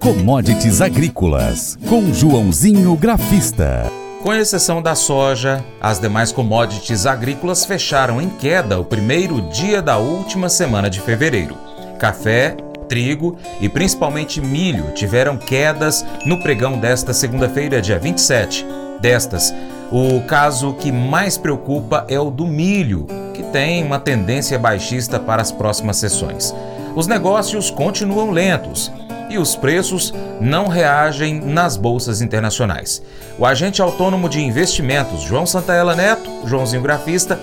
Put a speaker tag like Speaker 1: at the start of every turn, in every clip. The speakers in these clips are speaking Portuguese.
Speaker 1: Commodities Agrícolas, com Joãozinho Grafista.
Speaker 2: Com exceção da soja, as demais commodities agrícolas fecharam em queda o primeiro dia da última semana de fevereiro. Café, trigo e principalmente milho tiveram quedas no pregão desta segunda-feira, dia 27. Destas, o caso que mais preocupa é o do milho, que tem uma tendência baixista para as próximas sessões. Os negócios continuam lentos e os preços não reagem nas bolsas internacionais. O agente autônomo de investimentos João Santaella Neto, Joãozinho Grafista,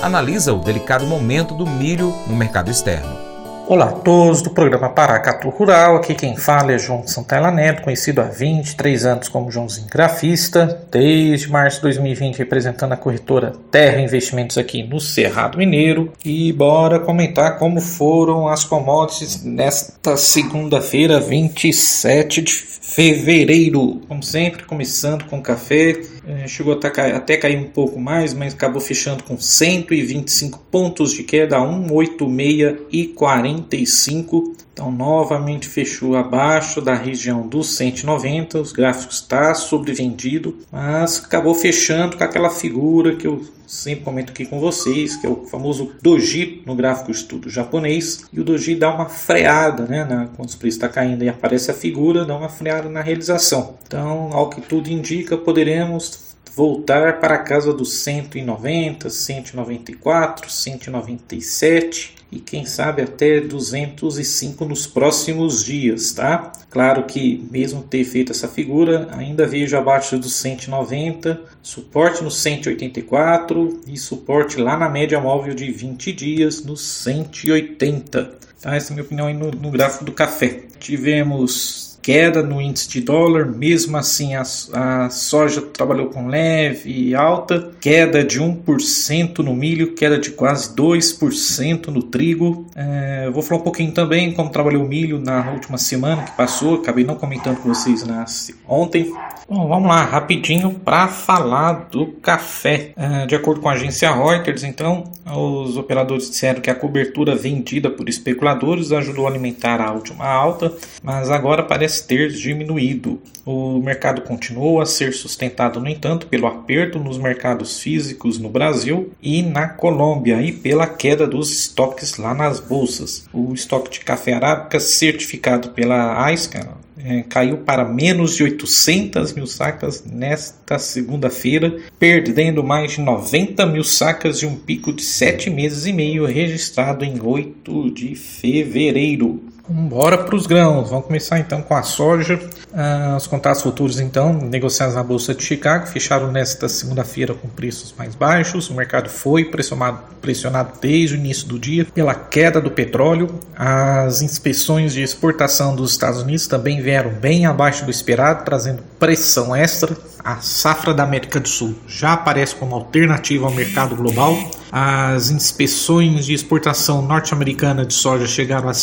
Speaker 2: analisa o delicado momento do milho no mercado externo.
Speaker 3: Olá a todos do programa Paracatu Rural, aqui quem fala é João Santella Neto, conhecido há 23 anos como Joãozinho Grafista, desde março de 2020 representando a corretora Terra Investimentos aqui no Cerrado Mineiro. E bora comentar como foram as commodities nesta segunda-feira, 27 de fevereiro, como sempre, começando com café, chegou até cair, até cair um pouco mais, mas acabou fechando com 125 pontos de queda, 186 e 45. Então, novamente fechou abaixo da região dos 190. Os gráficos está sobrevendido, mas acabou fechando com aquela figura que eu sempre comento aqui com vocês, que é o famoso doji no gráfico estudo japonês. E o doji dá uma freada, né, na, quando os preços está caindo e aparece a figura, dá uma freada na realização. Então, ao que tudo indica, poderemos voltar para a casa dos 190, 194, 197 e quem sabe até 205 nos próximos dias, tá? Claro que mesmo ter feito essa figura, ainda vejo abaixo dos 190, suporte no 184 e suporte lá na média móvel de 20 dias no 180. Tá? Essa é a minha opinião aí no, no gráfico do café. Tivemos queda no índice de dólar, mesmo assim a, a soja trabalhou com leve alta, queda de 1% no milho, queda de quase 2% no trigo. É, vou falar um pouquinho também como trabalhou o milho na última semana que passou, acabei não comentando com vocês na, ontem. Bom, vamos lá, rapidinho para falar do café. É, de acordo com a agência Reuters, então, os operadores disseram que a cobertura vendida por especuladores ajudou a alimentar a última alta, mas agora parece parece ter diminuído. O mercado continuou a ser sustentado, no entanto, pelo aperto nos mercados físicos no Brasil e na Colômbia e pela queda dos estoques lá nas bolsas. O estoque de café arábica certificado pela AISCA é, caiu para menos de 800 mil sacas nesta segunda-feira, perdendo mais de 90 mil sacas de um pico de 7 meses e meio registrado em 8 de fevereiro. Bora para os grãos. Vamos começar então com a soja. Ah, os contratos futuros, então, negociados na Bolsa de Chicago, fecharam nesta segunda-feira com preços mais baixos. O mercado foi pressionado, pressionado desde o início do dia pela queda do petróleo. As inspeções de exportação dos Estados Unidos também vieram bem abaixo do esperado, trazendo pressão extra. A safra da América do Sul já aparece como alternativa ao mercado global. As inspeções de exportação norte-americana de soja chegaram a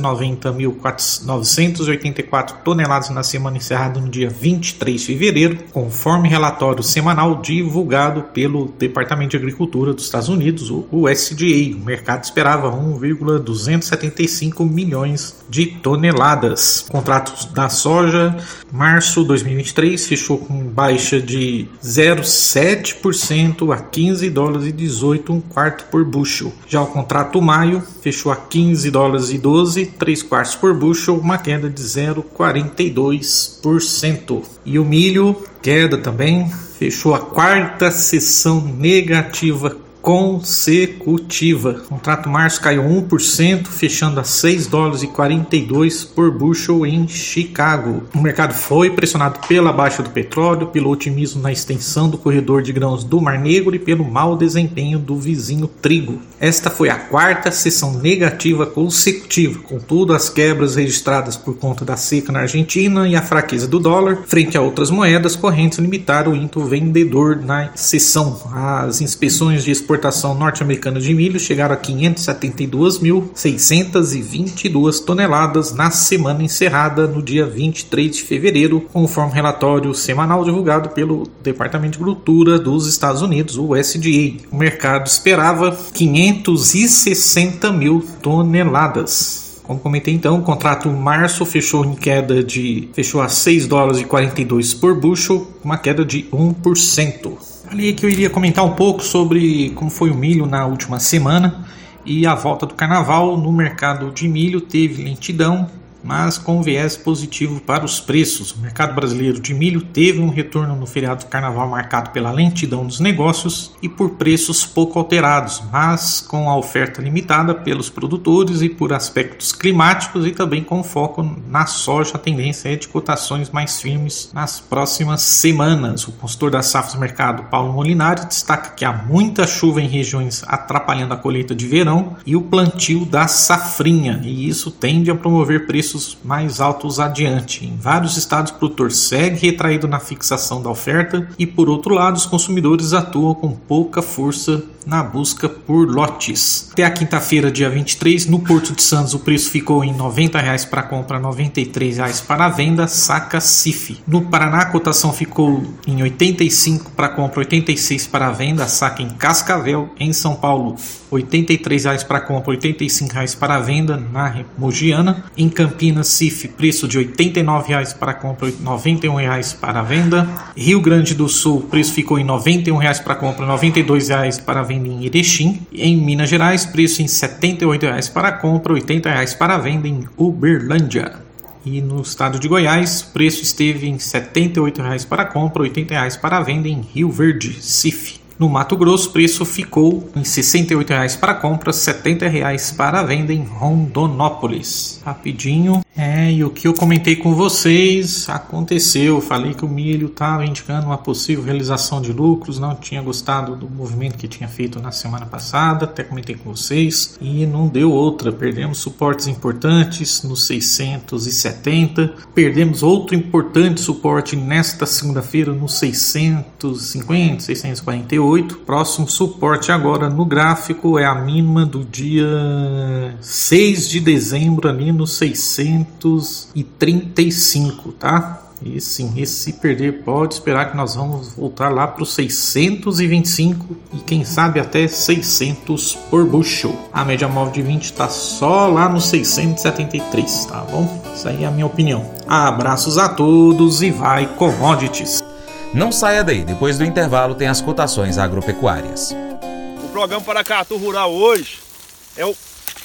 Speaker 3: 690.984 toneladas na semana encerrada no dia 23 de fevereiro, conforme relatório semanal divulgado pelo Departamento de Agricultura dos Estados Unidos, o USDA. O mercado esperava 1,275 milhões de toneladas. Contratos da soja, março 2023, fechou com baixa de 0,7% a 15 dólares e 18 18 um quarto por bushel. Já o contrato maio fechou a 15 dólares e 12, 3 quartos por bushel, uma queda de 0,42%. E o milho, queda também, fechou a quarta sessão negativa consecutiva. O contrato março caiu 1%, fechando a 6 dólares e 42 por bushel em Chicago. O mercado foi pressionado pela baixa do petróleo, pelo otimismo na extensão do corredor de grãos do Mar Negro e pelo mau desempenho do vizinho trigo. Esta foi a quarta sessão negativa consecutiva, contudo as quebras registradas por conta da seca na Argentina e a fraqueza do dólar frente a outras moedas correntes limitaram o ímpeto vendedor na sessão. As inspeções de exportação exportação norte-americana de milho chegaram a 572.622 toneladas na semana encerrada no dia 23 de fevereiro, conforme relatório semanal divulgado pelo Departamento de Agricultura dos Estados Unidos, o USDA. O mercado esperava 560 mil toneladas. Como comentei então, o contrato março fechou em queda de fechou a 6 dólares e 42 por bushel, uma queda de 1%. Ali que eu iria comentar um pouco sobre como foi o milho na última semana e a volta do carnaval. No mercado de milho teve lentidão, mas com viés positivo para os preços. O mercado brasileiro de milho teve um retorno no feriado do carnaval marcado pela lentidão dos negócios e por preços pouco alterados, mas com a oferta limitada pelos produtores e por aspectos climáticos e também com foco na soja. A tendência é de cotações mais firmes nas próximas semanas. O consultor da safras do mercado, Paulo Molinari, destaca que há muita chuva em regiões atrapalhando a colheita de verão e o plantio da safrinha, e isso tende a promover preços preços mais altos adiante. Em vários estados, o produtor segue retraído na fixação da oferta e, por outro lado, os consumidores atuam com pouca força na busca por lotes. Até a quinta-feira, dia 23, no Porto de Santos, o preço ficou em R$ 90,00 para compra, R$ 93,00 para venda, saca CIF. No Paraná, a cotação ficou em R$ 85 para compra, R$ 86 para venda, saca em Cascavel. Em São Paulo, R$ 83,00 para compra, R$ 85,00 para venda na Mogiana. Em Campinas, CIF, preço de R$ 89,00 para compra, R$ 91,00 para venda. Rio Grande do Sul, preço ficou em R$ 91,00 para compra, R$ 92,00 para venda em Erechim. Em Minas Gerais, preço em R$ 78,00 para compra, R$ 80,00 para venda em Uberlândia. E no estado de Goiás, preço esteve em R$ 78,00 para compra, R$ 80,00 para venda em Rio Verde, CIF. No Mato Grosso, o preço ficou em R$ 68,00 para compra, R$ 70,00 para venda em Rondonópolis. Rapidinho. É, e o que eu comentei com vocês aconteceu. Falei que o milho estava indicando uma possível realização de lucros, não tinha gostado do movimento que tinha feito na semana passada, até comentei com vocês, e não deu outra. Perdemos suportes importantes no 670, perdemos outro importante suporte nesta segunda-feira no 650, 648. Próximo suporte agora no gráfico é a mínima do dia 6 de dezembro ali no 600 635, tá? E sim, esse se perder pode esperar que nós vamos voltar lá para os 625 e quem sabe até 600 por bushel. A média móvel de 20 está só lá no 673, tá bom? Isso aí é a minha opinião. Abraços a todos e vai commodities.
Speaker 2: Não saia daí, depois do intervalo tem as cotações agropecuárias.
Speaker 4: O programa Paracatu Rural hoje é o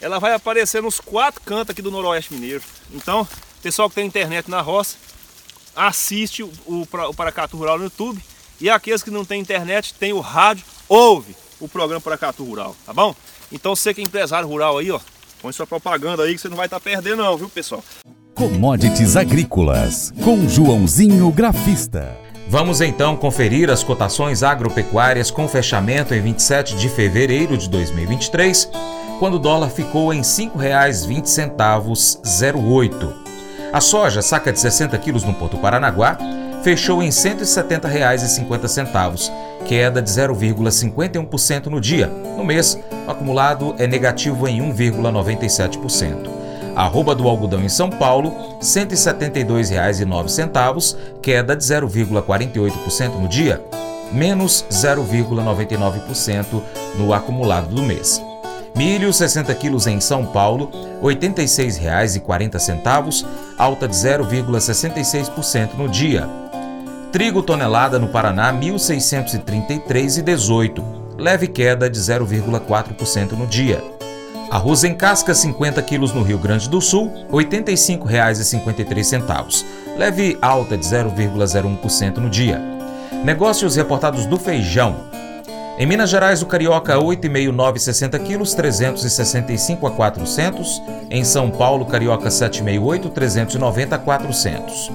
Speaker 4: ela vai aparecer nos quatro cantos aqui do Noroeste Mineiro. Então, pessoal que tem internet na roça, assiste o, o, o Paracatu Rural no YouTube. E aqueles que não têm internet, tem o rádio, ouve o programa Paracatu Rural, tá bom? Então você que é empresário rural aí, ó, põe sua propaganda aí que você não vai estar tá perdendo não, viu pessoal?
Speaker 1: Commodities Agrícolas, com Joãozinho Grafista.
Speaker 2: Vamos então conferir as cotações agropecuárias com fechamento em 27 de fevereiro de 2023 quando o dólar ficou em R$ 5,20,08. A soja, saca de 60 quilos no Porto Paranaguá, fechou em R$ 170,50, queda de 0,51% no dia. No mês, o acumulado é negativo em 1,97%. A arroba do algodão em São Paulo, R$ 172,09, queda de 0,48% no dia, menos 0,99% no acumulado do mês. Milho 60 quilos em São Paulo, R$ 86,40, alta de 0,66% no dia. Trigo tonelada no Paraná R$ 1.633,18, leve queda de 0,4% no dia. Arroz em casca 50 quilos no Rio Grande do Sul, R$ 85,53, leve alta de 0,01% no dia. Negócios reportados do feijão. Em Minas Gerais, o carioca 8,5, 9,60 quilos, 365 a 400. Em São Paulo, carioca 7,5, 8, 390 a 400.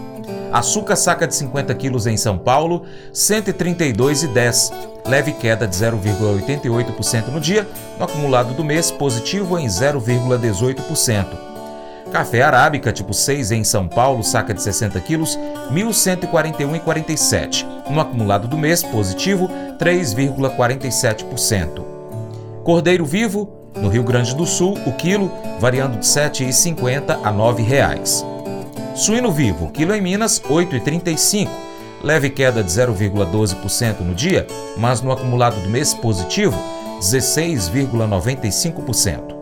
Speaker 2: Açúcar saca de 50 quilos em São Paulo, 132,10. Leve queda de 0,88% no dia, no acumulado do mês positivo em 0,18%. Café arábica tipo 6 em São Paulo, saca de 60 quilos, 1.141,47. No acumulado do mês, positivo, 3,47%. Cordeiro vivo, no Rio Grande do Sul, o quilo variando de R$ 7,50 a R$ 9,00. Suíno vivo, quilo em Minas, R$ 8,35. Leve queda de 0,12% no dia, mas no acumulado do mês positivo, 16,95%.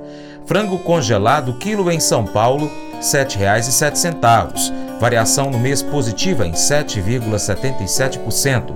Speaker 2: Frango congelado, quilo em São Paulo, R$ 7,07. Variação no mês positiva em 7,77%.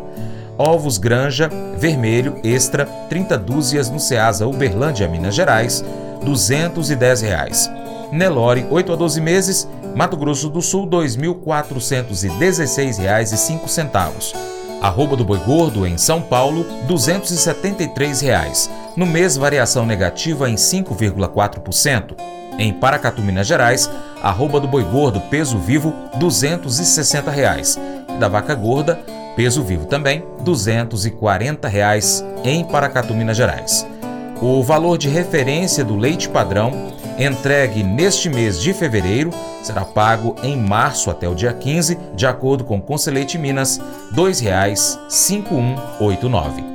Speaker 2: Ovos Granja, vermelho, extra, 30 dúzias no Ceasa Uberlândia, Minas Gerais, 210 reais. Nelore, 8 a 12 meses, Mato Grosso do Sul, R$ 2.416,05. Arroba do Boi Gordo, em São Paulo, 273 reais. No mês, variação negativa em 5,4%. Em Paracatu, Minas Gerais, arroba do Boi Gordo, peso vivo, 260 reais. Da vaca gorda, peso vivo também, 240 reais em Paracatu, Minas Gerais. O valor de referência do leite padrão entregue neste mês de fevereiro será pago em março até o dia 15, de acordo com Conselheite Minas, R$ 2,5189.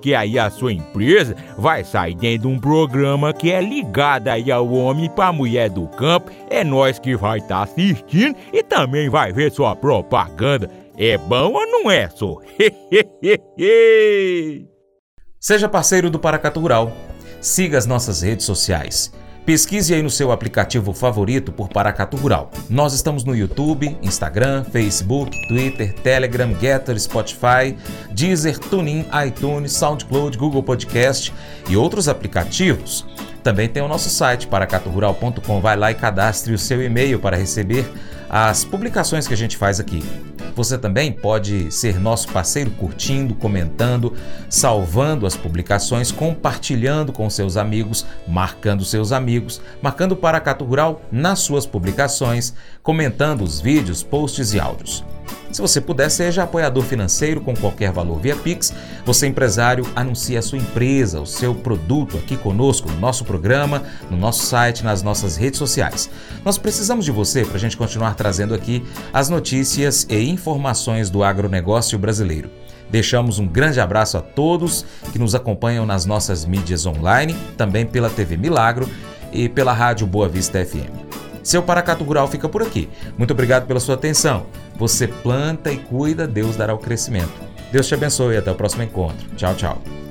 Speaker 5: aí a sua empresa vai sair dentro de um programa que é ligado aí ao homem para mulher do campo. É nós que vai estar tá assistindo e também vai ver sua propaganda. É bom ou não é, só?
Speaker 2: Seja parceiro do Paracatu Rural. Siga as nossas redes sociais. Pesquise aí no seu aplicativo favorito por Paracatu Rural. Nós estamos no YouTube, Instagram, Facebook, Twitter, Telegram, Getter, Spotify, Deezer, TuneIn, iTunes, SoundCloud, Google Podcast e outros aplicativos. Também tem o nosso site paracaturural.com. Vai lá e cadastre o seu e-mail para receber as publicações que a gente faz aqui. Você também pode ser nosso parceiro curtindo, comentando, salvando as publicações, compartilhando com seus amigos, marcando seus amigos, marcando Paracato Rural nas suas publicações, comentando os vídeos, posts e áudios. Se você puder, seja apoiador financeiro com qualquer valor via Pix. Você, empresário, anuncie a sua empresa, o seu produto aqui conosco, no nosso programa, no nosso site, nas nossas redes sociais. Nós precisamos de você para a gente continuar trazendo aqui as notícias e informações do agronegócio brasileiro. Deixamos um grande abraço a todos que nos acompanham nas nossas mídias online, também pela TV Milagro e pela Rádio Boa Vista FM. Seu Paracato Rural fica por aqui. Muito obrigado pela sua atenção. Você planta e cuida, Deus dará o crescimento. Deus te abençoe e até o próximo encontro. Tchau, tchau.